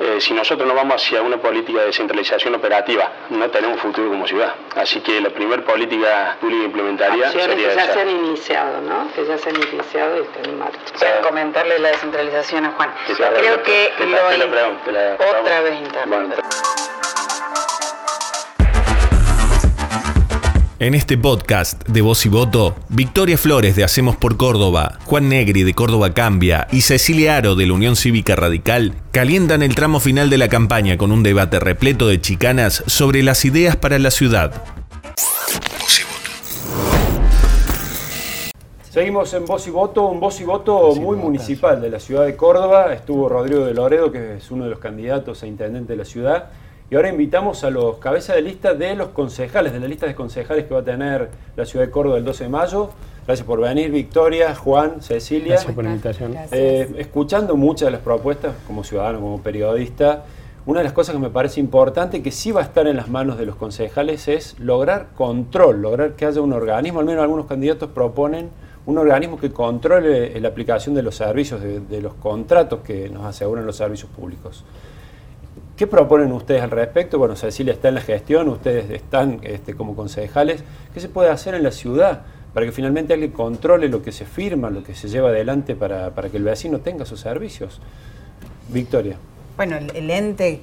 Eh, si nosotros no vamos hacia una política de descentralización operativa, no tenemos futuro como ciudad. Así que la primera política pública implementaría Acciones sería que ya esa. se han iniciado, ¿no? Que ya se han iniciado y están en marcha. Quiero comentarle la descentralización a Juan. Creo que la- lo la la otra vez internet. Bueno, En este podcast de Voz y Voto, Victoria Flores de Hacemos por Córdoba, Juan Negri de Córdoba Cambia y Cecilia Aro de la Unión Cívica Radical calientan el tramo final de la campaña con un debate repleto de chicanas sobre las ideas para la ciudad. Seguimos en Voz y Voto, un Voz y Voto muy municipal de la ciudad de Córdoba. Estuvo Rodrigo de Loredo, que es uno de los candidatos a intendente de la ciudad. Y ahora invitamos a los cabezas de lista de los concejales, de la lista de concejales que va a tener la ciudad de Córdoba el 12 de mayo. Gracias por venir, Victoria, Juan, Cecilia. Gracias por la invitación. Eh, escuchando muchas de las propuestas, como ciudadano, como periodista, una de las cosas que me parece importante, que sí va a estar en las manos de los concejales, es lograr control, lograr que haya un organismo, al menos algunos candidatos proponen un organismo que controle la aplicación de los servicios, de, de los contratos que nos aseguran los servicios públicos. ¿Qué proponen ustedes al respecto? Bueno, Cecilia está en la gestión, ustedes están este, como concejales. ¿Qué se puede hacer en la ciudad para que finalmente alguien controle lo que se firma, lo que se lleva adelante para, para que el vecino tenga sus servicios? Victoria. Bueno, el, el ente,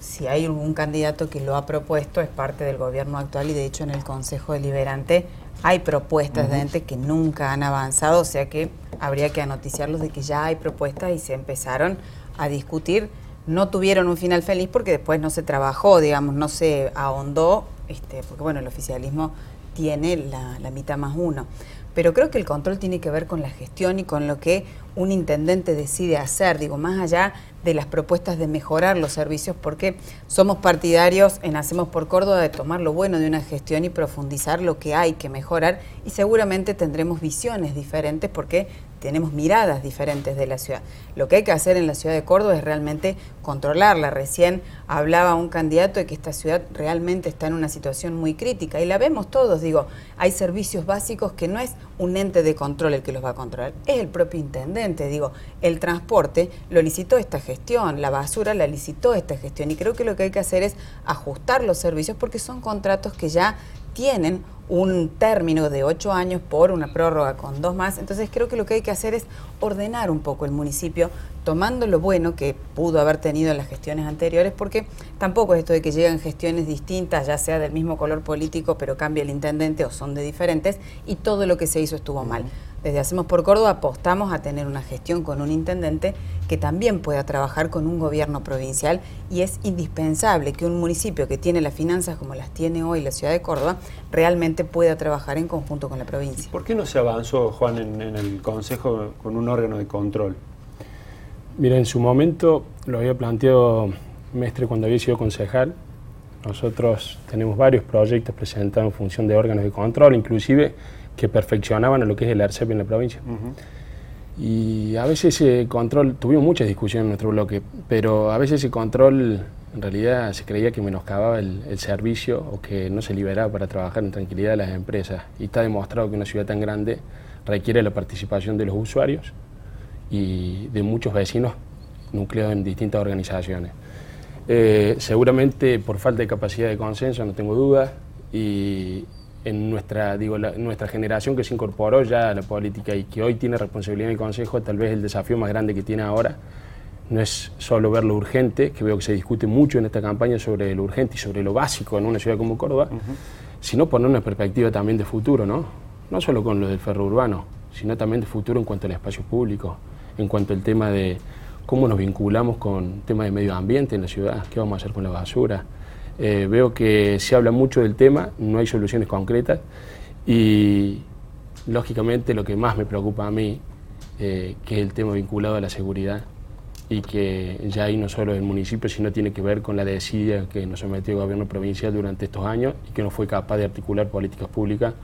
si hay algún candidato que lo ha propuesto, es parte del gobierno actual y de hecho en el Consejo Deliberante hay propuestas de ente que nunca han avanzado, o sea que habría que anoticiarlos de que ya hay propuestas y se empezaron a discutir. No tuvieron un final feliz porque después no se trabajó, digamos, no se ahondó, este, porque bueno, el oficialismo tiene la, la mitad más uno. Pero creo que el control tiene que ver con la gestión y con lo que un intendente decide hacer, digo, más allá de las propuestas de mejorar los servicios, porque somos partidarios en Hacemos por Córdoba de tomar lo bueno de una gestión y profundizar lo que hay que mejorar y seguramente tendremos visiones diferentes porque tenemos miradas diferentes de la ciudad. Lo que hay que hacer en la ciudad de Córdoba es realmente controlarla. Recién hablaba un candidato de que esta ciudad realmente está en una situación muy crítica y la vemos todos, digo, hay servicios básicos que no es un ente de control el que los va a controlar, es el propio intendente, digo, el transporte lo licitó esta gestión, la basura la licitó esta gestión y creo que lo que hay que hacer es ajustar los servicios porque son contratos que ya tienen un término de ocho años por una prórroga con dos más. Entonces creo que lo que hay que hacer es ordenar un poco el municipio, tomando lo bueno que pudo haber tenido en las gestiones anteriores, porque tampoco es esto de que llegan gestiones distintas, ya sea del mismo color político, pero cambia el intendente o son de diferentes, y todo lo que se hizo estuvo mal. Desde Hacemos por Córdoba apostamos a tener una gestión con un intendente que también pueda trabajar con un gobierno provincial y es indispensable que un municipio que tiene las finanzas como las tiene hoy la ciudad de Córdoba realmente pueda trabajar en conjunto con la provincia. ¿Por qué no se avanzó, Juan, en, en el Consejo con un órgano de control? Mira, en su momento lo había planteado Mestre cuando había sido concejal. Nosotros tenemos varios proyectos presentados en función de órganos de control, inclusive que perfeccionaban a lo que es el ARCEP en la provincia. Y a veces ese control, tuvimos muchas discusiones en nuestro bloque, pero a veces ese control en realidad se creía que menoscababa el, servicio o que no se liberaba para trabajar en tranquilidad las empresas. Y está demostrado que una ciudad tan grande requiere la participación de los usuarios y de muchos vecinos nucleados en distintas organizaciones. Eh, seguramente por falta de capacidad de consenso, no tengo duda, y en nuestra, digo, la- nuestra generación que se incorporó ya a la política y que hoy tiene responsabilidad en el Consejo, tal vez el desafío más grande que tiene ahora no es solo ver lo urgente, que veo que se discute mucho en esta campaña sobre lo urgente y sobre lo básico en una ciudad como Córdoba, sino poner una perspectiva también de futuro, ¿no? No solo con lo del ferro urbano, sino también de futuro en cuanto al espacio público, en cuanto al tema de cómo nos vinculamos con temas de medio ambiente en la ciudad, qué vamos a hacer con la basura. Eh, veo que se habla mucho del tema, no hay soluciones concretas y lógicamente lo que más me preocupa a mí, eh, que es el tema vinculado a la seguridad y que ya ahí no solo el municipio, sino tiene que ver con la desidia que nos sometió el gobierno provincial durante estos años y que no fue capaz de articular políticas públicas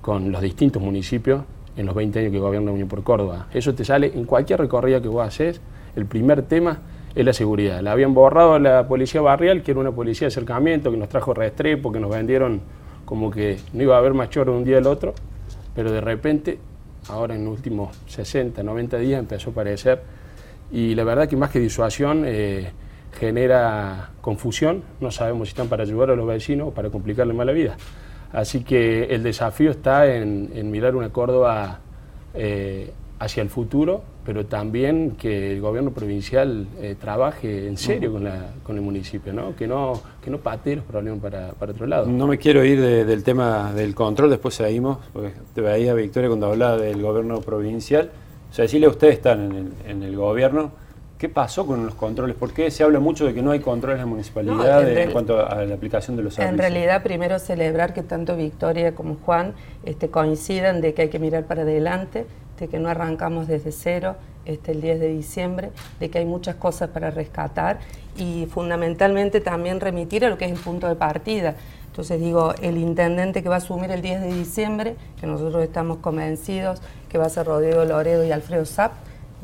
con los distintos municipios en los 20 años que gobierna Unión por Córdoba. Eso te sale en cualquier recorrida que vos haces, el primer tema es la seguridad. La habían borrado la policía barrial, que era una policía de acercamiento, que nos trajo restrepo, que nos vendieron como que no iba a haber más choro de un día al otro, pero de repente ahora en los últimos 60, 90 días empezó a aparecer y la verdad que más que disuasión eh, genera confusión, no sabemos si están para ayudar a los vecinos o para complicarle más la vida. Así que el desafío está en, mirar una Córdoba eh, hacia el futuro, pero también que el gobierno provincial eh, trabaje en serio con, la, con, el municipio, ¿no? Que, no, que no patee los problemas para, para otro lado. No me quiero ir del tema del control, después seguimos, porque te veía Victoria cuando hablaba del gobierno provincial. O sea, decirle a ustedes están en el, en el gobierno, ¿Qué pasó con los controles? ¿Por qué se habla mucho de que no hay controles en la municipalidad en, cuanto a la aplicación de los servicios? En realidad, primero celebrar que tanto Victoria como Juan este, coincidan de que hay que mirar para adelante, de que no arrancamos desde cero este, el 10 de diciembre, de que hay muchas cosas para rescatar y fundamentalmente también remitir a lo que es el punto de partida. Entonces digo, el intendente que va a asumir el 10 de diciembre, que nosotros estamos convencidos que va a ser Rodrigo Loredo y Alfredo Zapp,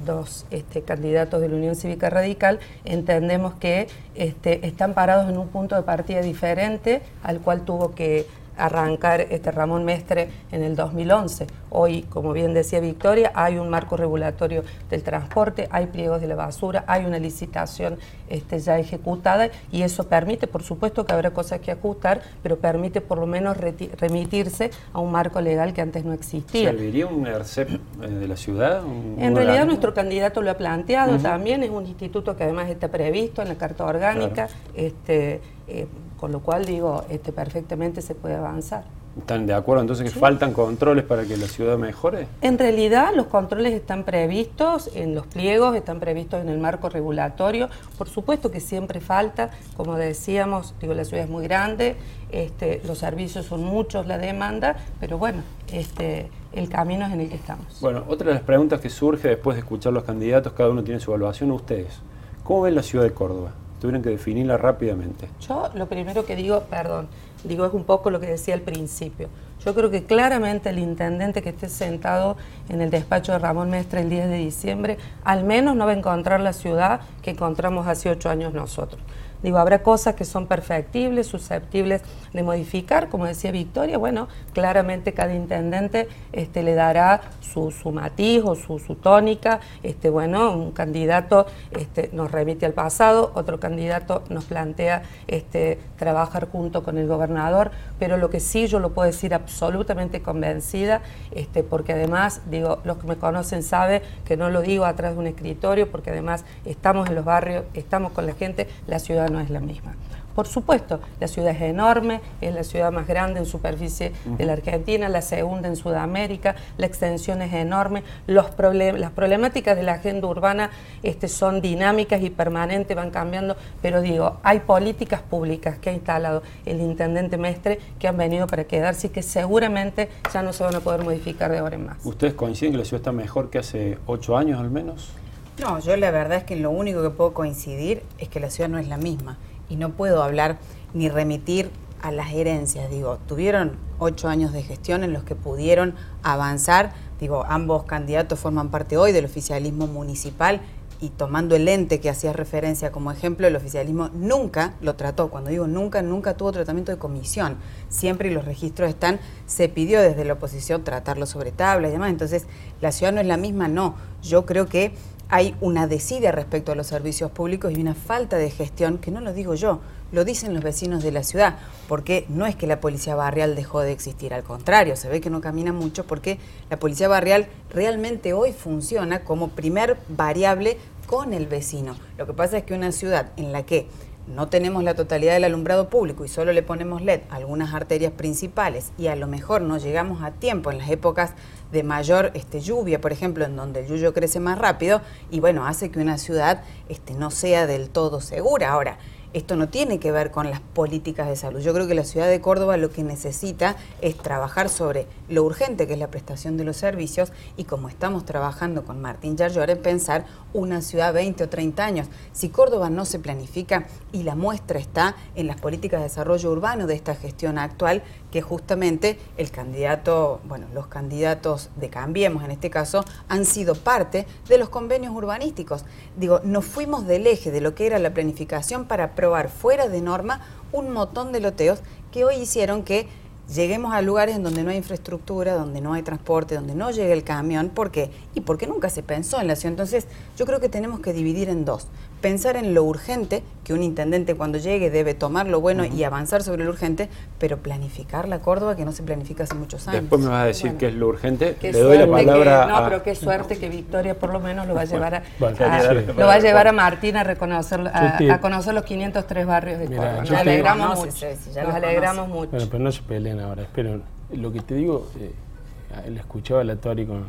dos este, candidatos de la Unión Cívica Radical, entendemos que este, están parados en un punto de partida diferente al cual tuvo que arrancar este Ramón Mestre en el 2011. Hoy, como bien decía Victoria, hay un marco regulatorio del transporte, hay pliegos de la basura, hay una licitación este, ya ejecutada y eso permite, por supuesto que habrá cosas que ajustar, pero permite por lo menos remitirse a un marco legal que antes no existía. ¿Serviría un ERCEP eh, de la ciudad? en realidad nuestro candidato lo ha planteado también, es un instituto que además está previsto en la Carta Orgánica, este, eh, con lo cual digo, este, perfectamente se puede avanzar. ¿Están de acuerdo entonces que faltan controles para que la ciudad mejore? En realidad los controles están previstos en los pliegos, están previstos en el marco regulatorio. Por supuesto que siempre falta, como decíamos, digo, la ciudad es muy grande, este, los servicios son muchos, la demanda, pero bueno, este, el camino es en el que estamos. Bueno, otra de las preguntas que surge después de escuchar los candidatos, cada uno tiene su evaluación, ustedes, ¿cómo ven la ciudad de Córdoba? Tuvieron que definirla rápidamente. Yo lo primero que digo, perdón, digo es un poco lo que decía al principio. Yo creo que claramente el intendente que esté sentado en el despacho de Ramón Mestre el 10 de diciembre, al menos no va a encontrar la ciudad que encontramos hace ocho años nosotros. Digo, habrá cosas que son perfectibles, susceptibles de modificar, como decía Victoria, bueno, claramente cada intendente este, le dará su, matiz o su, tónica, este, bueno, un candidato este, nos remite al pasado, otro candidato nos plantea este, trabajar junto con el gobernador, pero lo que sí yo lo puedo decir absolutamente convencida, este, porque además, digo, los que me conocen saben que no lo digo atrás de un escritorio, porque además estamos en los barrios, estamos con la gente, la ciudad no es la misma. Por supuesto, la ciudad es enorme, es la ciudad más grande en superficie de la Argentina, la segunda en Sudamérica, la extensión es enorme, los las problemáticas de la agenda urbana este, son dinámicas y permanentes, van cambiando, pero digo, hay políticas públicas que ha instalado el intendente Mestre que han venido para quedarse y que seguramente ya no se van a poder modificar de ahora en más. ¿Ustedes coinciden que la ciudad está mejor que hace ocho años al menos? No, yo la verdad es que lo único que puedo coincidir es que la ciudad no es la misma y no puedo hablar ni remitir a las herencias. Digo, tuvieron ocho años de gestión en los que pudieron avanzar. Digo, ambos candidatos forman parte hoy del oficialismo municipal y tomando el ente que hacía referencia como ejemplo, el oficialismo nunca lo trató. Cuando digo nunca, nunca tuvo tratamiento de comisión. Siempre, los registros están, se pidió desde la oposición tratarlo sobre tabla y demás. Entonces, la ciudad no es la misma, no. Yo creo que hay una desidia respecto a los servicios públicos y una falta de gestión, que no lo digo yo, lo dicen los vecinos de la ciudad, porque no es que la policía barrial dejó de existir, al contrario, se ve que no camina mucho porque la policía barrial realmente hoy funciona como primer variable con el vecino. Lo que pasa es que una ciudad en la que no tenemos la totalidad del alumbrado público y solo le ponemos LED a algunas arterias principales y a lo mejor no llegamos a tiempo en las épocas de mayor este, lluvia, por ejemplo, en donde el yuyo crece más rápido y bueno, hace que una ciudad este, no sea del todo segura. Ahora, esto no tiene que ver con las políticas de salud. Yo creo que la ciudad de Córdoba lo que necesita es trabajar sobre lo urgente que es la prestación de los servicios y como estamos trabajando con Martín Yarlor en pensar una ciudad 20 o 30 años. Si Córdoba no se planifica y la muestra está en las políticas de desarrollo urbano de esta gestión actual, que justamente el candidato, bueno, los candidatos de Cambiemos en este caso, han sido parte de los convenios urbanísticos. Digo, nos fuimos del eje de lo que era la planificación para fuera de norma un montón de loteos que hoy hicieron que lleguemos a lugares en donde no hay infraestructura, donde no hay transporte, donde no llega el camión. ¿Por qué? Y porque nunca se pensó en la ciudad. Entonces, yo creo que tenemos que dividir en dos. Pensar en lo urgente, que un intendente cuando llegue debe tomar lo bueno y avanzar sobre lo urgente, pero planificar la Córdoba que no se planifica hace muchos años. Después me vas a decir qué es lo urgente. Le doy la palabra que- no, a... pero qué suerte que Victoria por lo menos lo va a llevar a, Bueno, a- sí. lo va a llevar a Martín a reconocer a, a conocer los 503 barrios de Córdoba. Nos alegramos mucho. Nos alegramos mucho. Bueno, pero no se peleen ahora, esperen. Lo que te digo, eh, le escuchaba a la Tori con,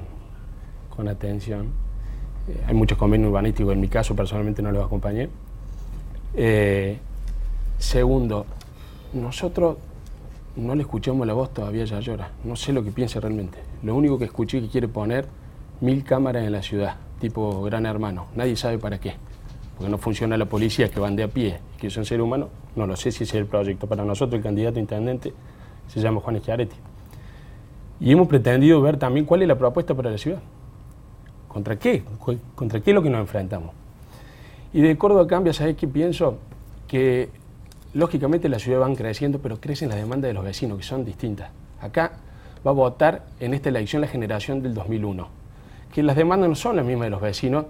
con atención. Eh, hay muchos convenios urbanísticos, en mi caso personalmente no los acompañé. Eh, segundo, nosotros no le escuchamos la voz todavía, ya llora. No sé lo que piensa realmente. Lo único que escuché es que quiere poner mil cámaras en la ciudad, tipo gran hermano. Nadie sabe para qué. Porque no funciona la policía, que van de a pie, que son seres humanos. No lo sé si ese es el proyecto. Para nosotros, el candidato a intendente se llama Juan Schiaretti. Y hemos pretendido ver también cuál es la propuesta para la ciudad. ¿Contra qué? ¿Contra qué es lo que nos enfrentamos? Y de Córdoba cambia, ¿sabes qué pienso? Que lógicamente las ciudades van creciendo, pero crecen las demandas de los vecinos, que son distintas. Acá va a votar en esta elección la generación del 2001, que las demandas no son las mismas de los vecinos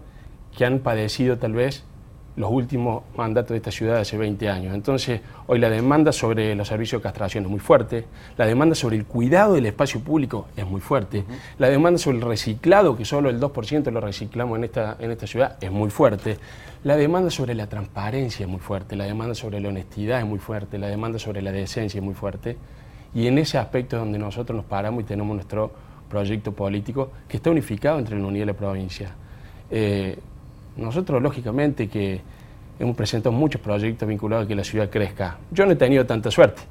que han padecido tal vez los últimos mandatos de esta ciudad hace 20 años. Entonces, hoy la demanda sobre los servicios de castración es muy fuerte, la demanda sobre el cuidado del espacio público es muy fuerte, la demanda sobre el reciclado, que solo el 2% lo reciclamos en esta, en esta ciudad, es muy fuerte, la demanda sobre la transparencia es muy fuerte, la demanda sobre la honestidad es muy fuerte, la demanda sobre la decencia es muy fuerte, y en ese aspecto es donde nosotros nos paramos y tenemos nuestro proyecto político que está unificado entre la unidad y la provincia. Eh, nosotros, lógicamente, que hemos presentado muchos proyectos vinculados a que la ciudad crezca. Yo no he tenido tanta suerte.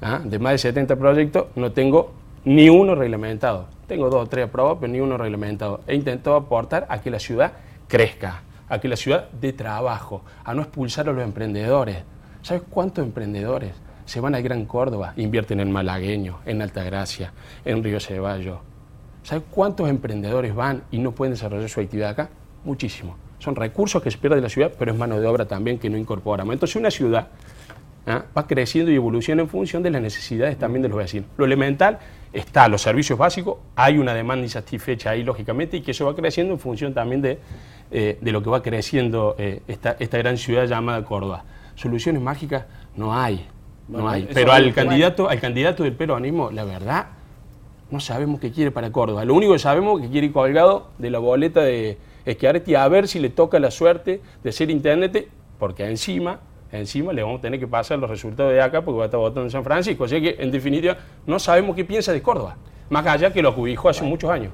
¿ah? De más de 70 proyectos, no tengo ni uno reglamentado. Tengo dos o tres aprobados, pero ni uno reglamentado. He intentado aportar a que la ciudad crezca, a que la ciudad dé trabajo, a no expulsar a los emprendedores. ¿Sabes cuántos emprendedores se van al Gran Córdoba, invierten en Malagueño, en Altagracia, en Río Ceballos? ¿Sabes cuántos emprendedores van y no pueden desarrollar su actividad acá? Muchísimos. Son recursos que se pierden de la ciudad, pero es mano de obra también que no incorporamos. Entonces una ciudad ¿ah? va creciendo y evoluciona en función de las necesidades también de los vecinos. Lo elemental está, los servicios básicos, hay una demanda insatisfecha ahí, lógicamente, y que eso va creciendo en función también de, eh, de lo que va creciendo eh, esta, esta gran ciudad llamada Córdoba. Soluciones mágicas no hay, no hay. Pero al candidato, al candidato del peronismo, la verdad, no sabemos qué quiere para Córdoba. Lo único que sabemos es que quiere ir colgado de la boleta de Schiaretti a ver si le toca la suerte de ser intendente, porque encima, encima le vamos a tener que pasar los resultados de acá porque va a estar votando en San Francisco. Así que, en definitiva, no sabemos qué piensa de Córdoba, más allá que lo acubijó hace muchos años.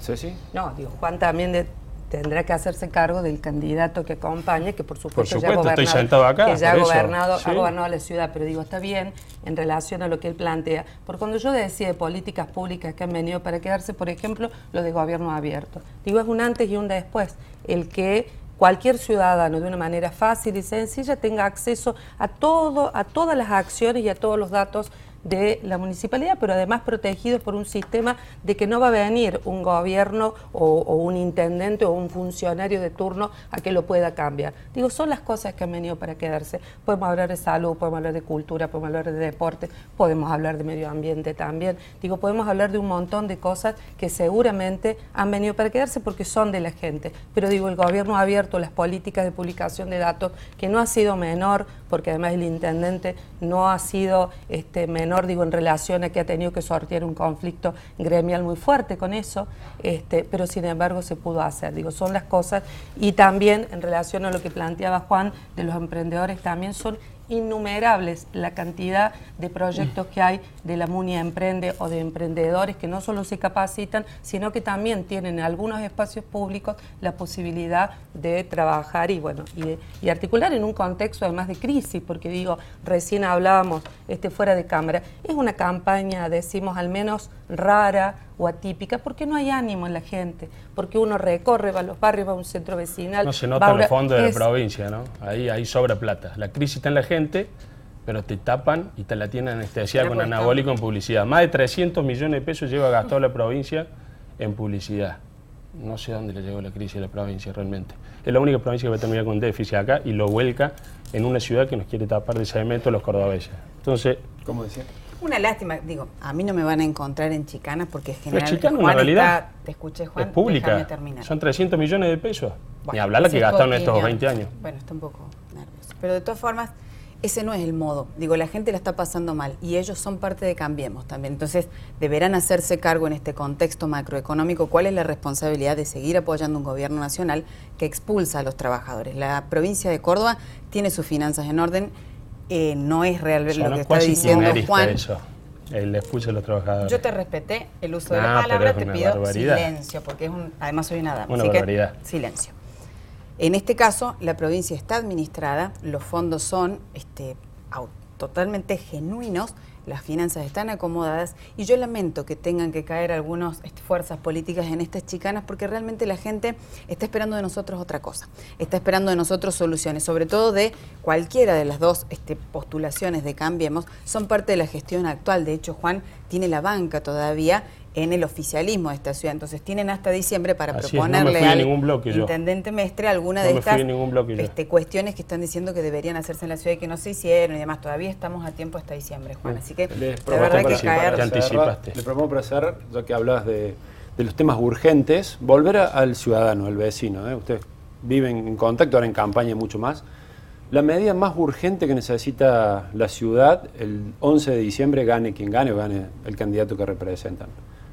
Ceci. No, digo, Juan también de- tendrá que hacerse cargo del candidato que acompañe, que por supuesto, ya ha supuesto, estoy gobernado, sentado acá, que ya ha por gobernado, sí. ha gobernado la ciudad, pero digo, está bien en relación a lo que él plantea. Porque cuando yo decía de políticas públicas que han venido para quedarse, por ejemplo, lo de gobierno abierto, digo, es un antes y un después. El que cualquier ciudadano de una manera fácil y sencilla tenga acceso a todo, a todas las acciones y a todos los datos de la municipalidad, pero además protegidos por un sistema de que no va a venir un gobierno o, un intendente o un funcionario de turno a que lo pueda cambiar. Digo, son las cosas que han venido para quedarse. Podemos hablar de salud, podemos hablar de cultura, podemos hablar de deporte, podemos hablar de medio ambiente también. Digo, podemos hablar de un montón de cosas que seguramente han venido para quedarse porque son de la gente. Pero digo, el gobierno ha abierto las políticas de publicación de datos, que no ha sido menor, porque además el intendente no ha sido este, menor, digo, en relación a que ha tenido que sortear un conflicto gremial muy fuerte con eso, este, pero sin embargo se pudo hacer. Digo, son las cosas. Y también en relación a lo que planteaba Juan de los emprendedores, también son innumerables la cantidad de proyectos que hay de la MUNI Emprende o de emprendedores que no solo se capacitan, sino que también tienen en algunos espacios públicos la posibilidad de trabajar y bueno y, y articular en un contexto además de crisis, porque digo, recién hablábamos este fuera de cámara, es una campaña, decimos al menos rara o atípica, porque no hay ánimo en la gente, porque uno recorre, va a los barrios, va a un centro vecinal. No se nota en los fondos de la provincia, ¿no? Ahí, ahí sobra plata. La crisis está en la gente, pero te tapan y te la tienen anestesiada con anabólico en publicidad. Más de 300 millones de pesos lleva gastado la provincia en publicidad. No sé dónde le llegó la crisis a la provincia realmente. Es la única provincia que va a terminar con déficit acá y lo vuelca en una ciudad que nos quiere tapar de cemento los cordobeses. Entonces, ¿Cómo decía? Una lástima, digo, a mí no me van a encontrar en Chicanas porque Juan en realidad, está- te escuché Juan, es pública. terminar. Son 300 millones de pesos. Ni Bueno, hablar la que es gastaron estos opinión. 20 años. Bueno, está un poco nervioso. Pero de todas formas, ese no es el modo. Digo, la gente la está pasando mal y ellos son parte de Cambiemos también. Entonces, deberán hacerse cargo en este contexto macroeconómico cuál es la responsabilidad de seguir apoyando un gobierno nacional que expulsa a los trabajadores. La provincia de Córdoba tiene sus finanzas en orden. Eh, no es real lo que está diciendo Juan. eso, el expulso de los trabajadores. Yo te respeté el uso de No, la palabra, te pido barbaridad. silencio, porque es un, además soy una dama. Una así que barbaridad. silencio. En este caso, la provincia está administrada, los fondos son este, totalmente genuinos, las finanzas están acomodadas y yo lamento que tengan que caer algunas este, fuerzas políticas en estas chicanas porque realmente la gente está esperando de nosotros otra cosa, está esperando de nosotros soluciones, sobre todo de cualquiera de las dos este, postulaciones de Cambiemos, son parte de la gestión actual. De hecho, Juan tiene la banca todavía en el oficialismo de esta ciudad. Entonces tienen hasta diciembre para Así es, no me proponerle a al bloque yo. intendente Mestre alguna No de estas a ningún bloque yo. este, cuestiones que están diciendo que deberían hacerse en la ciudad y que no se hicieron y demás. Todavía estamos a tiempo hasta diciembre, Juan. Así que de verdad que caer... anticipaste. Le propongo para cerrar, ya que hablas de, de los temas urgentes, volver a- al ciudadano, al vecino. ¿eh? Ustedes viven en contacto, ahora en campaña mucho más. La medida más urgente que necesita la ciudad, el 11 de diciembre, gane quien gane o gane el candidato que representan.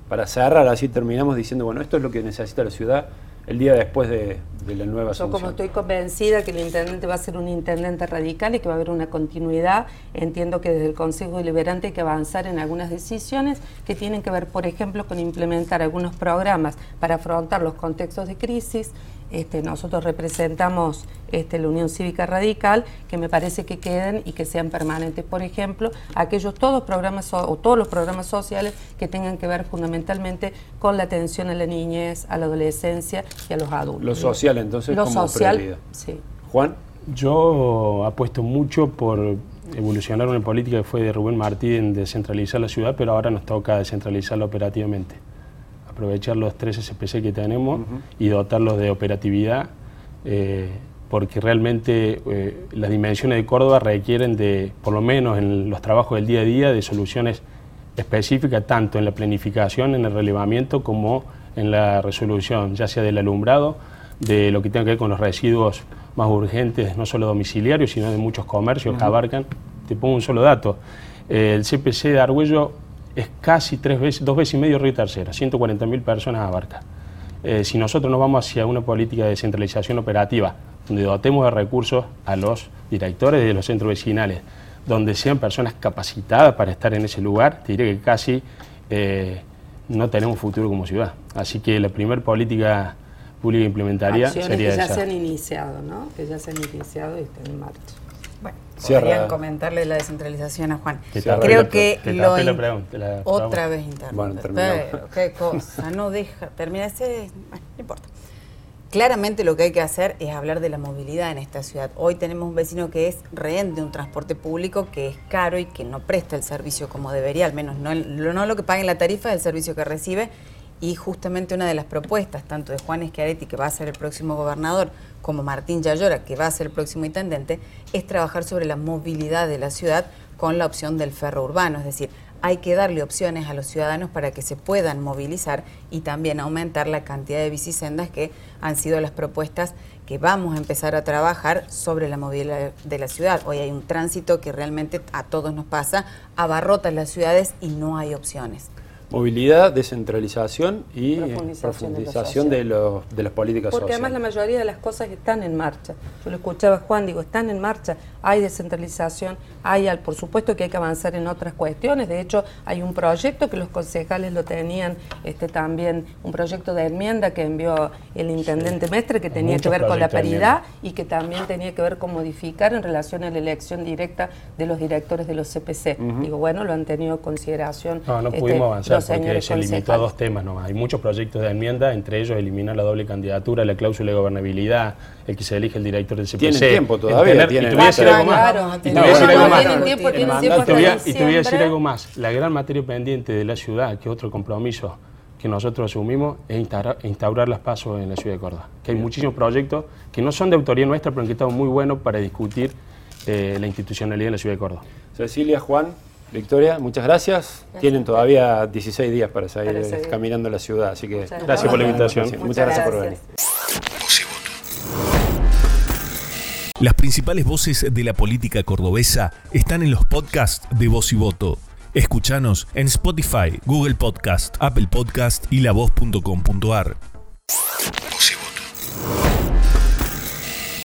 Para cerrar, así terminamos diciendo, bueno, esto es lo que necesita la ciudad el día después de, de la nueva Yo como estoy convencida que el intendente va a ser un intendente radical y que va a haber una continuidad, entiendo que desde el Consejo Deliberante hay que avanzar en algunas decisiones que tienen que ver, por ejemplo, con implementar algunos programas para afrontar los contextos de crisis. Este, nosotros representamos este, la Unión Cívica Radical, que me parece que queden y que sean permanentes. Por ejemplo, aquellos todos programas so- o todos los programas sociales que tengan que ver fundamentalmente con la atención a la niñez, a la adolescencia y a los adultos. Lo social, entonces, Lo como social, prioridad. sí. Juan, Yo apuesto mucho por evolucionar una política que fue de Rubén Martí en descentralizar la ciudad, pero ahora nos toca descentralizarla operativamente. Aprovechar los tres SPC que tenemos y dotarlos de operatividad, eh, porque realmente eh, las dimensiones de Córdoba requieren de, por lo menos en los trabajos del día a día, de soluciones específicas tanto en la planificación, en el relevamiento, como en la resolución, ya sea del alumbrado, de lo que tenga que ver con los residuos más urgentes, no solo domiciliarios, sino de muchos comercios que abarcan. Te pongo un solo dato. Eh, el CPC de Argüello es casi tres veces, dos veces y medio Río Tercera, 140.000 personas abarca. Eh, si nosotros nos vamos hacia una política de descentralización operativa, donde dotemos de recursos a los directores de los centros vecinales, donde sean personas capacitadas para estar en ese lugar, te diré que casi eh, no tenemos futuro como ciudad. Así que la primera política pública que implementaría Acciones sería que ya esa. se han iniciado, ¿no? Que ya se han iniciado y están en marcha. Cierra. podrían comentarle la descentralización a Juan. Creo que te lo la pregunta, la otra vez interrumpes. Bueno, terminamos. Qué cosa, no deja, termina ese, bueno, no importa. Claramente lo que hay que hacer es hablar de la movilidad en esta ciudad. Hoy tenemos un vecino que es rehén de un transporte público que es caro y que no presta el servicio como debería, al menos no, lo- no lo que paga en la tarifa del servicio que recibe. Y justamente una de las propuestas, tanto de Juan Schiaretti, que va a ser el próximo gobernador, como Martín Yayora, que va a ser el próximo intendente, es trabajar sobre la movilidad de la ciudad con la opción del ferro urbano. Es decir, hay que darle opciones a los ciudadanos para que se puedan movilizar y también aumentar la cantidad de bicisendas que han sido las propuestas que vamos a empezar a trabajar sobre la movilidad de la ciudad. Hoy hay un tránsito que realmente a todos nos pasa, abarrota las ciudades y no hay opciones. Movilidad, descentralización y Profundización profundización de, los- de las políticas Porque además sociales. la mayoría de las cosas están en marcha. Yo lo escuchaba a Juan, digo, están en marcha, hay descentralización, hay, al- por supuesto que hay que avanzar en otras cuestiones. De hecho, hay un proyecto que los concejales lo tenían este, también, un proyecto de enmienda que envió el intendente Mestre que tenía que ver con la paridad y que también tenía que ver con modificar en relación a la elección directa de los directores de los CPC. Digo, bueno, lo han tenido en consideración. No, no este, pudimos avanzar los porque señores se limitó a dos temas nomás. Hay muchos proyectos de enmienda, entre ellos eliminar la doble candidatura, la cláusula de gobernabilidad, el que se elige el director del CPC. Tienen tiempo todavía, tener- tienen y te voy a decir algo más. Y te voy a decir algo más. Y te voy a- decir algo. La gran materia pendiente de la ciudad, que es otro compromiso que nosotros asumimos, es instaurar, instaurar las pasos en la ciudad de Córdoba. Que hay muchísimos proyectos que no son de autoría nuestra, pero que están muy buenos para discutir eh, la institucionalidad en la ciudad de Córdoba. Cecilia, Juan, Victoria, muchas gracias. Tienen todavía 16 días para seguir. caminando la ciudad, así que Muchas Gracias por la invitación. Muchas, Muchas gracias por venir. Las principales voces de la política cordobesa están en los podcasts de Voz y Voto. Escuchanos en Spotify, Google Podcast, Apple Podcast y lavoz.com.ar.